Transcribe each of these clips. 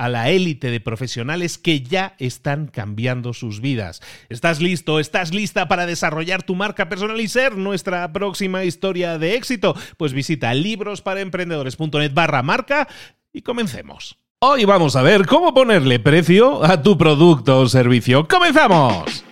a la élite de profesionales que ya están cambiando sus vidas. ¿Estás listo? ¿Estás lista para desarrollar tu marca personal y ser nuestra próxima historia de éxito? Pues visita librosparaemprendedores.net barra marca y comencemos. Hoy vamos a ver cómo ponerle precio a tu producto o servicio. ¡Comenzamos!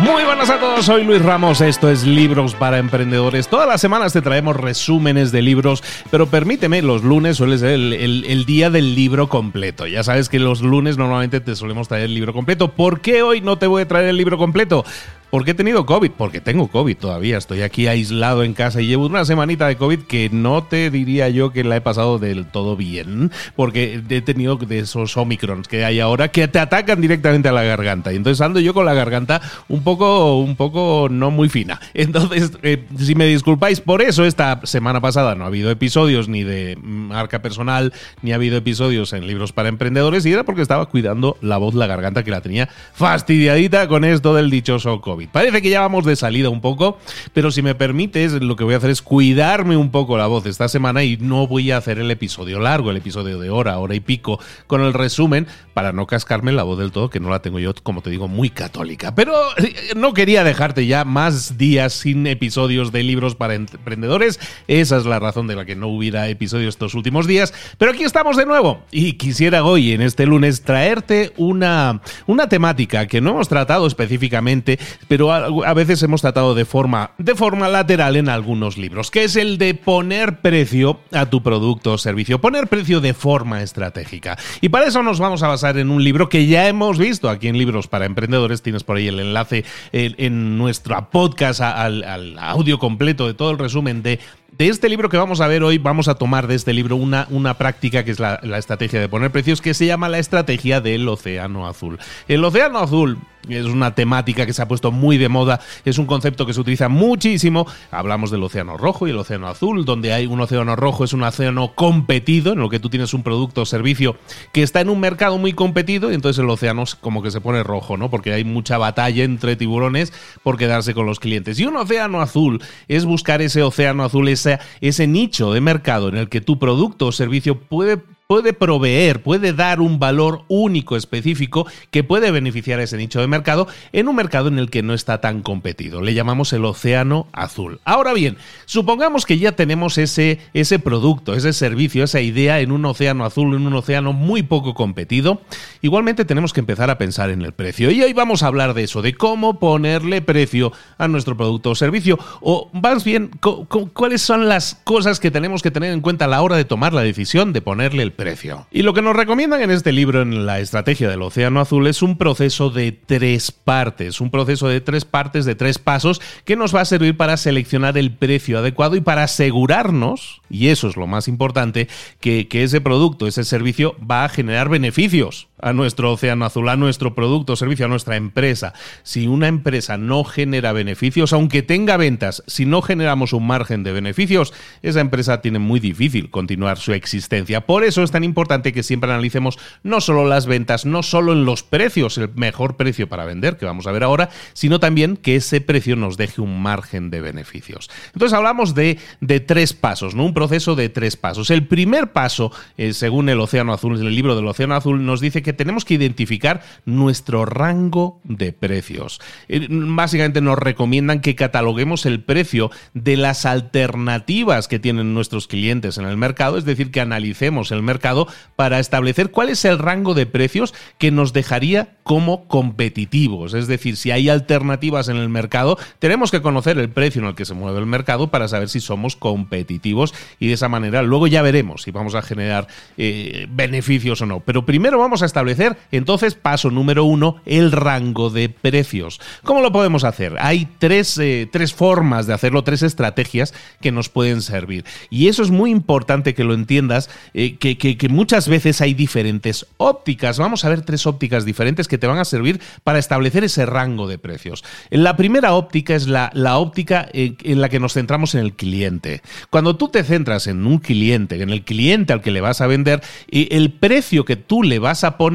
Muy buenas a todos, soy Luis Ramos, esto es Libros para Emprendedores. Todas las semanas te traemos resúmenes de libros, pero permíteme, los lunes suele ser el, día del libro completo. Ya sabes que los lunes normalmente te solemos traer el libro completo. ¿Por qué hoy no te voy a traer el libro completo? ¿Por qué he tenido COVID? Porque tengo COVID todavía. Estoy aquí aislado en casa y llevo una semanita de COVID que no te diría yo que la he pasado del todo bien. Porque he tenido de esos Omicrons que hay ahora que te atacan directamente a la garganta. Y entonces ando yo con la garganta un poco, un poco no muy fina. Entonces, eh, si me disculpáis por eso, esta semana pasada no ha habido episodios ni de marca personal, ni ha habido episodios en libros para emprendedores. Y era porque estaba cuidando la voz, la garganta que la tenía fastidiadita con esto del dichoso COVID. Parece que ya vamos de salida un poco, pero si me permites, lo que voy a hacer es cuidarme un poco la voz esta semana y no voy a hacer el episodio largo, el episodio de hora, hora y pico, con el resumen, para no cascarme la voz del todo, que no la tengo yo, como te digo, muy católica. Pero eh, no quería dejarte ya más días sin episodios de libros para emprendedores. Esa es la razón de la que no hubiera episodios estos últimos días. Pero aquí estamos de nuevo y quisiera hoy, en este lunes, traerte una, una temática que no hemos tratado específicamente, pero a, veces hemos tratado de forma, de forma lateral en algunos libros, que es el de poner precio a tu producto o servicio, poner precio de forma estratégica. Y para eso nos vamos a basar en un libro que ya hemos visto aquí en Libros para Emprendedores, tienes por ahí el enlace en, nuestro podcast al audio completo de todo el resumen de de este libro que vamos a ver hoy, vamos a tomar de este libro una, una práctica que es la, estrategia de poner precios, que se llama la estrategia del océano azul. El océano azul es una temática que se ha puesto muy de moda, es un concepto que se utiliza muchísimo. Hablamos del océano rojo y el océano azul, donde hay un océano rojo, es un océano competido, en lo que tú tienes un producto o servicio que está en un mercado muy competido, y entonces el océano como que se pone rojo, ¿no? Porque hay mucha batalla entre tiburones por quedarse con los clientes. Y un océano azul es buscar ese océano azul, esa ese nicho de mercado en el que tu producto o servicio puede puede proveer, puede dar un valor único específico que puede beneficiar a ese nicho de mercado en un mercado en el que no está tan competido. Le llamamos el océano azul. Ahora bien, supongamos que ya tenemos ese, ese producto, ese servicio, esa idea en un océano azul, en un océano muy poco competido. Igualmente tenemos que empezar a pensar en el precio. Y hoy vamos a hablar de eso, de cómo ponerle precio a nuestro producto o servicio. O más bien, cuáles son las cosas que tenemos que tener en cuenta a la hora de tomar la decisión de ponerle el precio Y lo que nos recomiendan en este libro, en la estrategia del Océano Azul, es un proceso de tres partes, un proceso de tres partes, de tres pasos, que nos va a servir para seleccionar el precio adecuado y para asegurarnos, y eso es lo más importante, que, ese producto, ese servicio va a generar beneficios a nuestro océano azul, a nuestro producto servicio, a nuestra empresa. Si una empresa no genera beneficios, aunque tenga ventas, si no generamos un margen de beneficios, esa empresa tiene muy difícil continuar su existencia. Por eso es tan importante que siempre analicemos no solo las ventas, no solo en los precios, el mejor precio para vender, que vamos a ver ahora, sino también que ese precio nos deje un margen de beneficios. Entonces hablamos de, de tres pasos, ¿no? Un proceso de tres pasos. El primer paso, eh, según el Océano Azul, el libro del Océano Azul, nos dice que tenemos que identificar nuestro rango de precios. Eh, básicamente nos recomiendan que cataloguemos el precio de las alternativas que tienen nuestros clientes en el mercado, es decir, que analicemos el mercado para establecer cuál es el rango de precios que nos dejaría como competitivos. Es decir, si hay alternativas en el mercado, tenemos que conocer el precio en el que se mueve el mercado para saber si somos competitivos y de esa manera luego ya veremos si vamos a generar eh, beneficios o no. Pero primero vamos a entonces, paso número uno, el rango de precios. ¿Cómo lo podemos hacer? Hay tres, eh, tres formas de hacerlo, tres estrategias que nos pueden servir. Y eso es muy importante que lo entiendas, eh, que, que muchas veces hay diferentes ópticas. Vamos a ver tres ópticas diferentes que te van a servir para establecer ese rango de precios. La primera óptica es la, la óptica en, en la que nos centramos en el cliente. Cuando tú te centras en un cliente, en el cliente al que le vas a vender, el precio que tú le vas a poner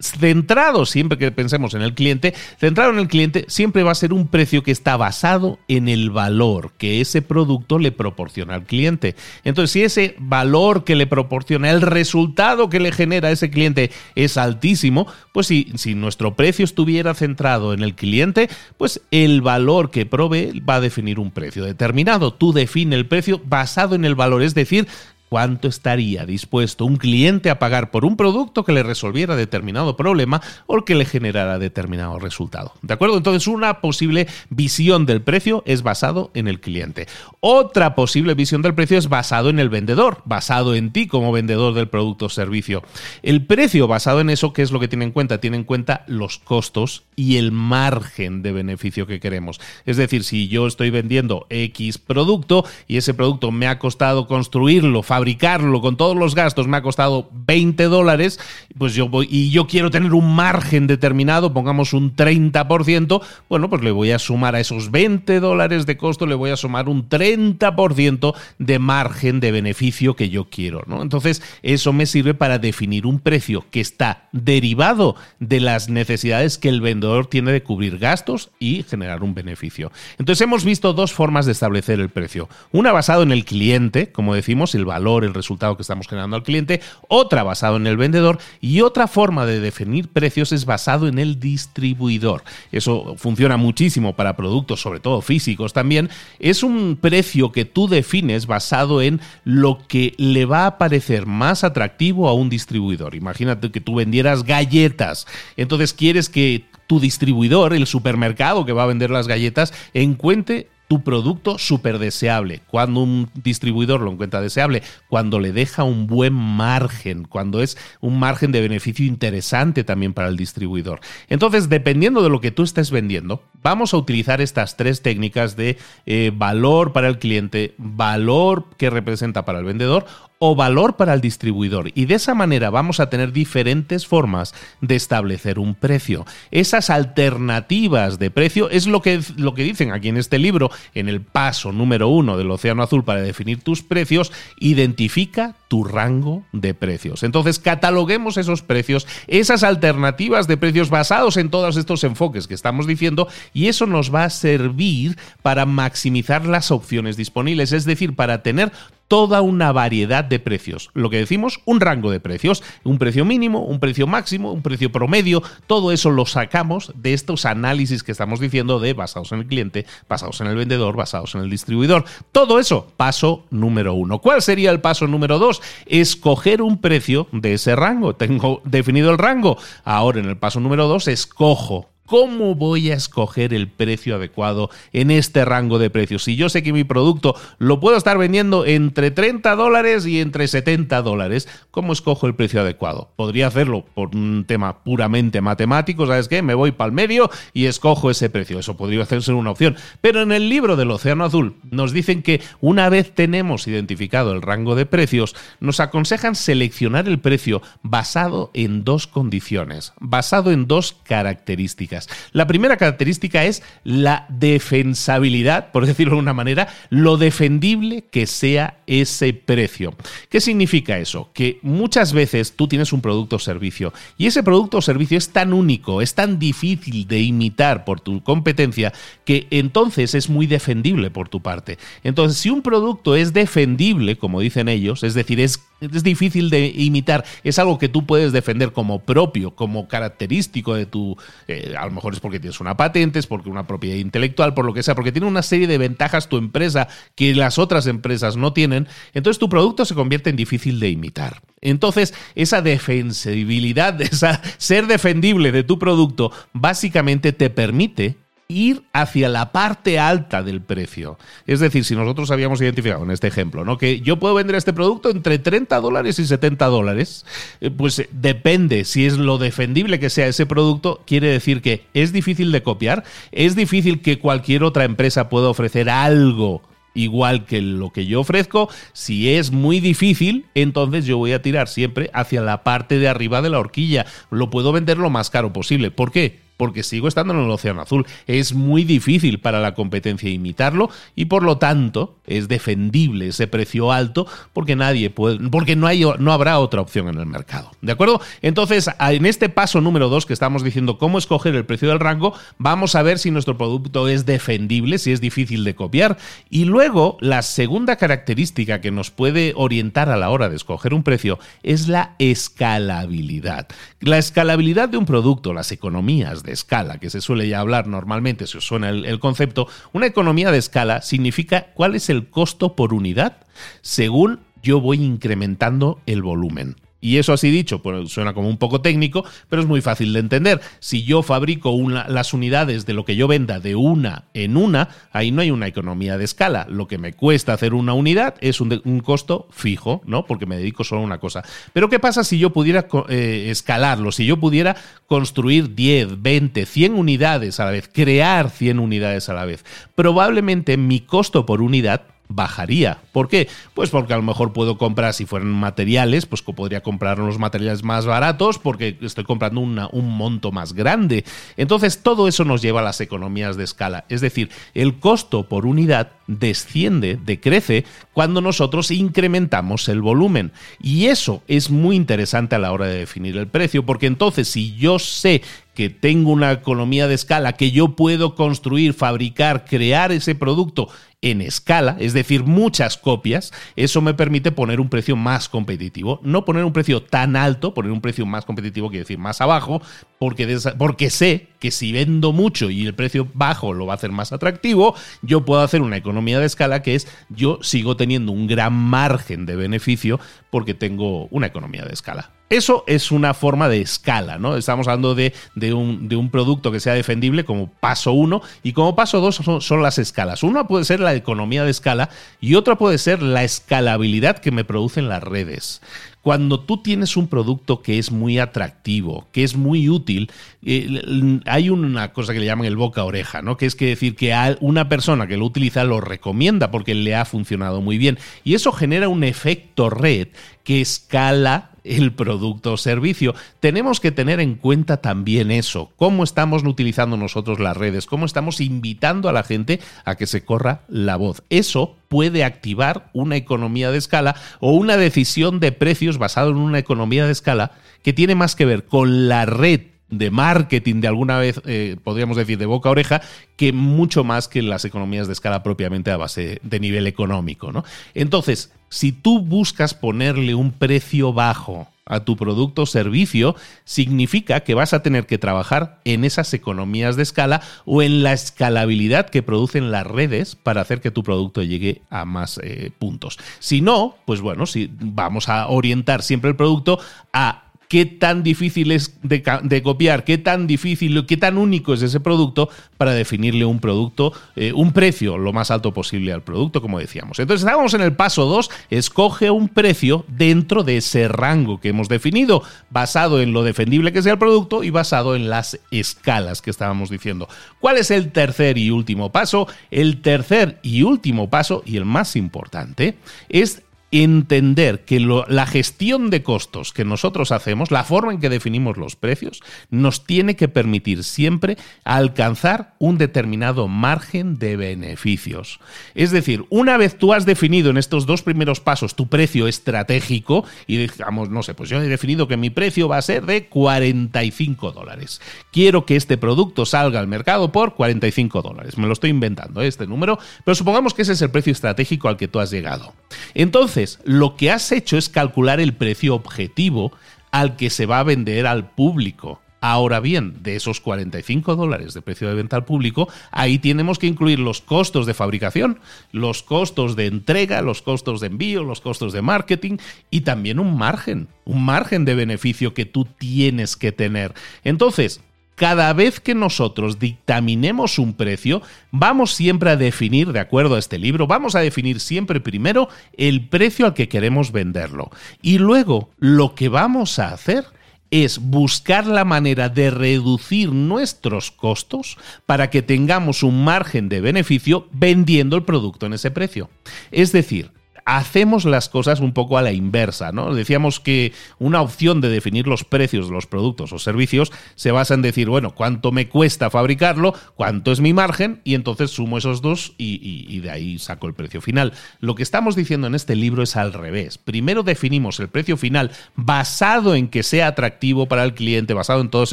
centrado, siempre que pensemos en el cliente, centrado en el cliente siempre va a ser un precio que está basado en el valor que ese producto le proporciona al cliente. Entonces, si ese valor que le proporciona, el resultado que le genera ese cliente es altísimo, pues si, si nuestro precio estuviera centrado en el cliente, pues el valor que provee va a definir un precio determinado. Tú define el precio basado en el valor, es decir, cuánto estaría dispuesto un cliente a pagar por un producto que le resolviera determinado problema o que le generara determinado resultado. ¿De acuerdo? Entonces, una posible visión del precio es basado en el cliente. Otra posible visión del precio es basado en el vendedor, basado en ti como vendedor del producto o servicio. El precio basado en eso, ¿qué es lo que tiene en cuenta? Tiene en cuenta los costos y el margen de beneficio que queremos. Es decir, si yo estoy vendiendo X producto y ese producto me ha costado construirlo, fabricarlo con todos los gastos me ha costado 20 dólares, pues yo voy y yo quiero tener un margen determinado, pongamos un 30%, bueno, pues le voy a sumar a esos 20 dólares de costo, le voy a sumar un 30% de margen de beneficio que yo quiero, ¿no? Entonces, eso me sirve para definir un precio que está derivado de las necesidades que el vendedor tiene de cubrir gastos y generar un beneficio. Entonces, hemos visto dos formas de establecer el precio. Una basado en el cliente, como decimos, el valor el resultado que estamos generando al cliente, otra basado en el vendedor y otra forma de definir precios es basado en el distribuidor. Eso funciona muchísimo para productos, sobre todo físicos también. Es un precio que tú defines basado en lo que le va a parecer más atractivo a un distribuidor. Imagínate que tú vendieras galletas, entonces quieres que tu distribuidor, el supermercado que va a vender las galletas, encuentre tu producto súper deseable. Cuando un distribuidor lo encuentra deseable, cuando le deja un buen margen, cuando es un margen de beneficio interesante también para el distribuidor. Entonces, dependiendo de lo que tú estés vendiendo, vamos a utilizar estas tres técnicas de eh, valor para el cliente, valor que representa para el vendedor o valor para el distribuidor. Y de esa manera vamos a tener diferentes formas de establecer un precio. Esas alternativas de precio es lo que, lo que dicen aquí en este libro, en el paso número uno del Océano Azul para definir tus precios, identifica tu rango de precios. Entonces, cataloguemos esos precios, esas alternativas de precios basados en todos estos enfoques que estamos diciendo, y eso nos va a servir para maximizar las opciones disponibles, es decir, para tener toda una variedad de precios. Lo que decimos, un rango de precios, un precio mínimo, un precio máximo, un precio promedio, todo eso lo sacamos de estos análisis que estamos diciendo de basados en el cliente, basados en el vendedor, basados en el distribuidor. Todo eso, paso número uno. ¿Cuál sería el paso número dos? Escoger un precio de ese rango. Tengo definido el rango. Ahora en el paso número dos, escojo ¿Cómo voy a escoger el precio adecuado en este rango de precios? Si yo sé que mi producto lo puedo estar vendiendo entre 30 dólares y entre 70 dólares, ¿cómo escojo el precio adecuado? Podría hacerlo por un tema puramente matemático, ¿sabes qué? Me voy para el medio y escojo ese precio. Eso podría ser una opción. Pero en el libro del Océano Azul nos dicen que una vez tenemos identificado el rango de precios, nos aconsejan seleccionar el precio basado en dos condiciones, basado en dos características. La primera característica es la defensabilidad, por decirlo de una manera, lo defendible que sea ese precio. ¿Qué significa eso? Que muchas veces tú tienes un producto o servicio y ese producto o servicio es tan único, es tan difícil de imitar por tu competencia que entonces es muy defendible por tu parte. Entonces, si un producto es defendible, como dicen ellos, es decir, es es difícil de imitar, es algo que tú puedes defender como propio, como característico de tu, eh, a lo mejor es porque tienes una patente, es porque una propiedad intelectual, por lo que sea, porque tiene una serie de ventajas tu empresa que las otras empresas no tienen, entonces tu producto se convierte en difícil de imitar. Entonces, esa defensibilidad, esa ser defendible de tu producto, básicamente te permite ir hacia la parte alta del precio. Es decir, si nosotros habíamos identificado en este ejemplo, ¿no? Que yo puedo vender este producto entre 30 dólares y 70 dólares, eh, pues eh, depende si es lo defendible que sea ese producto, quiere decir que es difícil de copiar, es difícil que cualquier otra empresa pueda ofrecer algo igual que lo que yo ofrezco. Si es muy difícil, entonces yo voy a tirar siempre hacia la parte de arriba de la horquilla. Lo puedo vender lo más caro posible. ¿Por qué? Porque sigo estando en el Océano Azul. Es muy difícil para la competencia imitarlo y por lo tanto es defendible ese precio alto porque nadie puede, porque no, hay, no habrá otra opción en el mercado. ¿De acuerdo? Entonces, en este paso número dos que estamos diciendo cómo escoger el precio del rango, vamos a ver si nuestro producto es defendible, si es difícil de copiar. Y luego, la segunda característica que nos puede orientar a la hora de escoger un precio es la escalabilidad. La escalabilidad de un producto, las economías escala, que se suele ya hablar normalmente, si os suena el, concepto, una economía de escala significa cuál es el costo por unidad según yo voy incrementando el volumen. Y eso así dicho, pues suena como un poco técnico, pero es muy fácil de entender. Si yo fabrico las unidades de lo que yo venda de una en una, ahí no hay una economía de escala. Lo que me cuesta hacer una unidad es un, costo fijo, ¿no? Porque me dedico solo a una cosa. Pero ¿qué pasa si yo pudiera eh, escalarlo? Si yo pudiera construir 10, 20, 100 unidades a la vez, crear 100 unidades a la vez. Probablemente mi costo por unidad bajaría. ¿Por qué? Pues porque a lo mejor puedo comprar, si fueran materiales, pues podría comprar los materiales más baratos porque estoy comprando un monto más grande. Entonces todo eso nos lleva a las economías de escala. Es decir, el costo por unidad desciende, decrece, cuando nosotros incrementamos el volumen. Y eso es muy interesante a la hora de definir el precio, porque entonces si yo sé que tengo una economía de escala, que yo puedo construir, fabricar, crear ese producto en escala, es decir, muchas copias, eso me permite poner un precio más competitivo. No poner un precio tan alto, poner un precio más competitivo quiere decir más abajo, porque, porque sé que si vendo mucho y el precio bajo lo va a hacer más atractivo, yo puedo hacer una economía de escala que es yo sigo teniendo un gran margen de beneficio porque tengo una economía de escala. Eso es una forma de escala, ¿no? Estamos hablando de, un, de un, producto que sea defendible como paso uno y como paso dos son, son, las escalas. Una puede ser la economía de escala y otra puede ser la escalabilidad que me producen las redes. Cuando tú tienes un producto que es muy atractivo, que es muy útil, eh, hay una cosa que le llaman el boca oreja, ¿no? Que es que decir que una persona que lo utiliza lo recomienda porque le ha funcionado muy bien. Y eso genera un efecto red que escala el producto o servicio. Tenemos que tener en cuenta también eso, cómo estamos utilizando nosotros las redes, cómo estamos invitando a la gente a que se corra la voz. Eso puede activar una economía de escala o una decisión de precios basado en una economía de escala que tiene más que ver con la red de marketing de alguna vez, eh, podríamos decir, de boca a oreja, que mucho más que las economías de escala propiamente a base de nivel económico. ¿no? Entonces, si tú buscas ponerle un precio bajo a tu producto o servicio, significa que vas a tener que trabajar en esas economías de escala o en la escalabilidad que producen las redes para hacer que tu producto llegue a más eh, puntos. Si no, pues bueno, si vamos a orientar siempre el producto a qué tan difícil es de, copiar, qué tan difícil, qué tan único es ese producto para definirle un producto, eh, un precio lo más alto posible al producto, como decíamos. Entonces estábamos en el paso 2, escoge un precio dentro de ese rango que hemos definido, basado en lo defendible que sea el producto y basado en las escalas que estábamos diciendo. ¿Cuál es el tercer y último paso? El tercer y último paso, y el más importante, es entender que la gestión de costos que nosotros hacemos, la forma en que definimos los precios, nos tiene que permitir siempre alcanzar un determinado margen de beneficios. Es decir, una vez tú has definido en estos dos primeros pasos tu precio estratégico y digamos, no sé, pues yo he definido que mi precio va a ser de 45 dólares. Quiero que este producto salga al mercado por 45 dólares. Me lo estoy inventando, este número, pero supongamos que ese es el precio estratégico al que tú has llegado. Entonces, lo que has hecho es calcular el precio objetivo al que se va a vender al público. Ahora bien, de esos 45 dólares de precio de venta al público, ahí tenemos que incluir los costos de fabricación, los costos de entrega, los costos de envío, los costos de marketing y también un margen, un margen de beneficio que tú tienes que tener. Entonces, cada vez que nosotros dictaminemos un precio, vamos siempre a definir, de acuerdo a este libro, vamos a definir siempre primero el precio al que queremos venderlo. Y luego lo que vamos a hacer es buscar la manera de reducir nuestros costos para que tengamos un margen de beneficio vendiendo el producto en ese precio. Es decir, hacemos las cosas un poco a la inversa, ¿no? Decíamos que una opción de definir los precios de los productos o servicios se basa en decir, bueno, cuánto me cuesta fabricarlo, cuánto es mi margen, y entonces sumo esos dos y, y de ahí saco el precio final. Lo que estamos diciendo en este libro es al revés. Primero definimos el precio final basado en que sea atractivo para el cliente, basado en todos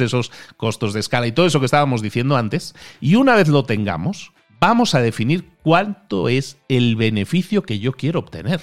esos costos de escala y todo eso que estábamos diciendo antes, y una vez lo tengamos, vamos a definir cuánto es el beneficio que yo quiero obtener.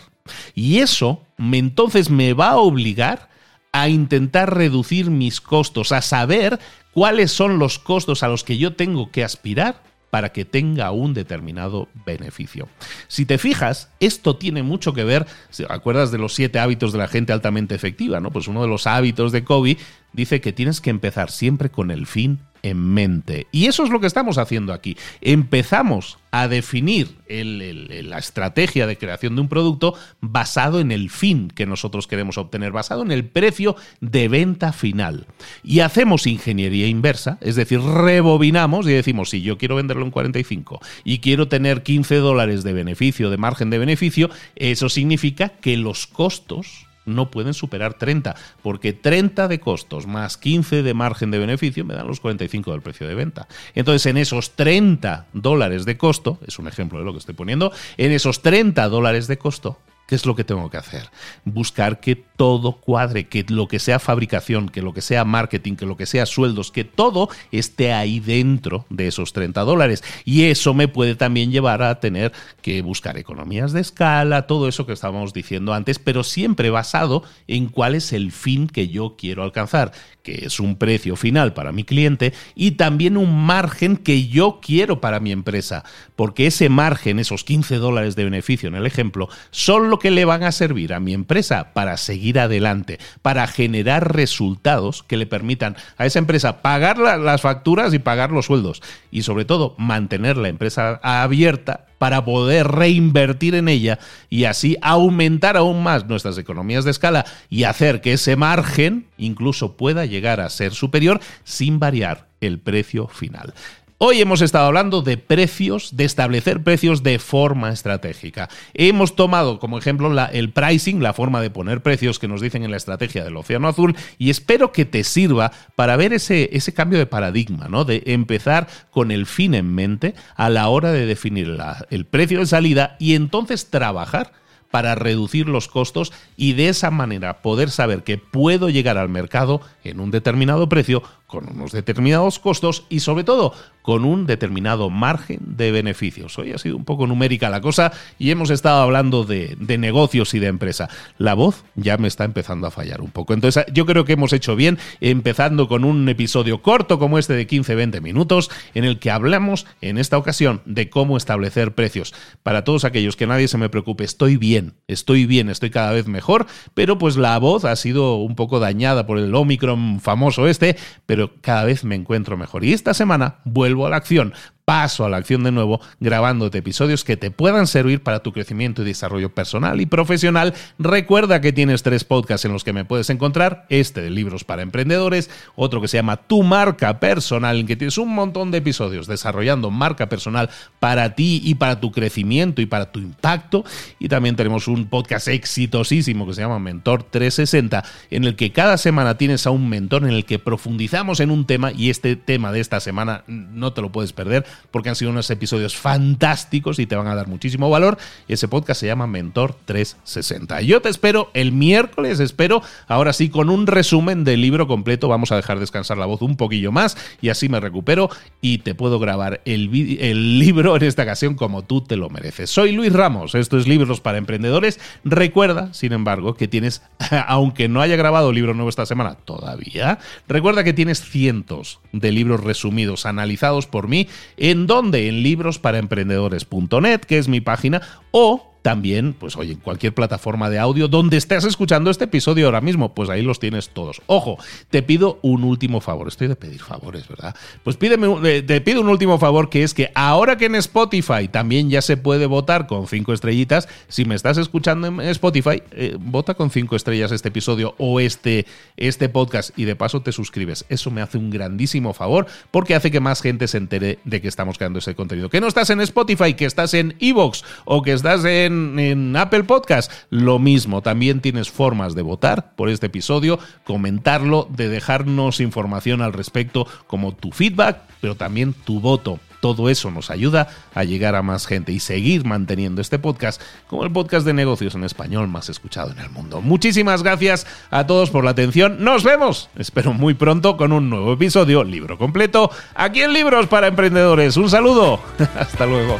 Y eso entonces me va a obligar a intentar reducir mis costos, a saber cuáles son los costos a los que yo tengo que aspirar para que tenga un determinado beneficio. Si te fijas, esto tiene mucho que ver, ¿acuerdas de los siete hábitos de la gente altamente efectiva? ¿no? Pues uno de los hábitos de Kobe dice que tienes que empezar siempre con el fin en mente. Y eso es lo que estamos haciendo aquí. Empezamos a definir la estrategia de creación de un producto basado en el fin que nosotros queremos obtener, basado en el precio de venta final. Y hacemos ingeniería inversa, es decir, rebobinamos y decimos, si yo quiero venderlo en 45 y quiero tener 15 dólares de beneficio, de margen de beneficio, eso significa que los costos no pueden superar 30, porque 30 de costos más 15 de margen de beneficio me dan los 45 del precio de venta. Entonces, en esos 30 dólares de costo, es un ejemplo de lo que estoy poniendo, en esos 30 dólares de costo, ¿Qué es lo que tengo que hacer? Buscar que todo cuadre, que lo que sea fabricación, que lo que sea marketing, que lo que sea sueldos, que todo esté ahí dentro de esos 30 dólares. Y eso me puede también llevar a tener que buscar economías de escala, todo eso que estábamos diciendo antes, pero siempre basado en cuál es el fin que yo quiero alcanzar, que es un precio final para mi cliente y también un margen que yo quiero para mi empresa, porque ese margen, esos 15 dólares de beneficio en el ejemplo, son lo que le van a servir a mi empresa para seguir adelante, para generar resultados que le permitan a esa empresa pagar las facturas y pagar los sueldos y sobre todo mantener la empresa abierta para poder reinvertir en ella y así aumentar aún más nuestras economías de escala y hacer que ese margen incluso pueda llegar a ser superior sin variar el precio final. Hoy hemos estado hablando de precios, de establecer precios de forma estratégica. Hemos tomado como ejemplo el pricing, la forma de poner precios que nos dicen en la estrategia del Océano Azul, y espero que te sirva para ver ese, ese cambio de paradigma, ¿no? De empezar con el fin en mente a la hora de definir el precio de salida y entonces trabajar para reducir los costos y de esa manera poder saber que puedo llegar al mercado en un determinado precio con unos determinados costos y sobre todo con un determinado margen de beneficios. Hoy ha sido un poco numérica la cosa y hemos estado hablando de, negocios y de empresa. La voz ya me está empezando a fallar un poco. Entonces yo creo que hemos hecho bien empezando con un episodio corto como este de 15-20 minutos en el que hablamos en esta ocasión de cómo establecer precios. Para todos aquellos que nadie se me preocupe, estoy bien, estoy bien, estoy cada vez mejor, pero pues la voz ha sido un poco dañada por el Omicron famoso este, pero cada vez me encuentro mejor. Y esta semana vuelvo a la acción paso a la acción de nuevo grabándote episodios que te puedan servir para tu crecimiento y desarrollo personal y profesional. Recuerda que tienes tres podcasts en los que me puedes encontrar, este de libros para emprendedores, otro que se llama Tu marca personal, en que tienes un montón de episodios desarrollando marca personal para ti y para tu crecimiento y para tu impacto. Y también tenemos un podcast exitosísimo que se llama Mentor 360, en el que cada semana tienes a un mentor en el que profundizamos en un tema y este tema de esta semana no te lo puedes perder porque han sido unos episodios fantásticos y te van a dar muchísimo valor. Ese podcast se llama Mentor 360. Yo te espero el miércoles, espero ahora sí con un resumen del libro completo. Vamos a dejar descansar la voz un poquillo más y así me recupero y te puedo grabar el, el libro en esta ocasión como tú te lo mereces. Soy Luis Ramos, esto es Libros para Emprendedores. Recuerda, sin embargo, que tienes, aunque no haya grabado libro nuevo esta semana todavía, recuerda que tienes cientos de libros resumidos, analizados por mí ¿En dónde? En librosparaemprendedores.net, que es mi página, o también, pues oye, en cualquier plataforma de audio donde estés escuchando este episodio ahora mismo, pues ahí los tienes todos. Ojo, te pido un último favor. Estoy de pedir favores, ¿verdad? Pues pídeme, eh, te pido un último favor que es que ahora que en Spotify también ya se puede votar con cinco estrellitas, si me estás escuchando en Spotify, eh, vota con cinco estrellas este episodio o este, este podcast y de paso te suscribes. Eso me hace un grandísimo favor porque hace que más gente se entere de que estamos creando ese contenido. Que no estás en Spotify, que estás en Evox o que estás en en, Apple Podcast, lo mismo. También tienes formas de votar por este episodio, comentarlo, de dejarnos información al respecto, como tu feedback, pero también tu voto. Todo eso nos ayuda a llegar a más gente y seguir manteniendo este podcast como el podcast de negocios en español más escuchado en el mundo. Muchísimas gracias a todos por la atención. Nos vemos, espero muy pronto, con un nuevo episodio, libro completo, aquí en Libros para Emprendedores. Un saludo. Hasta luego.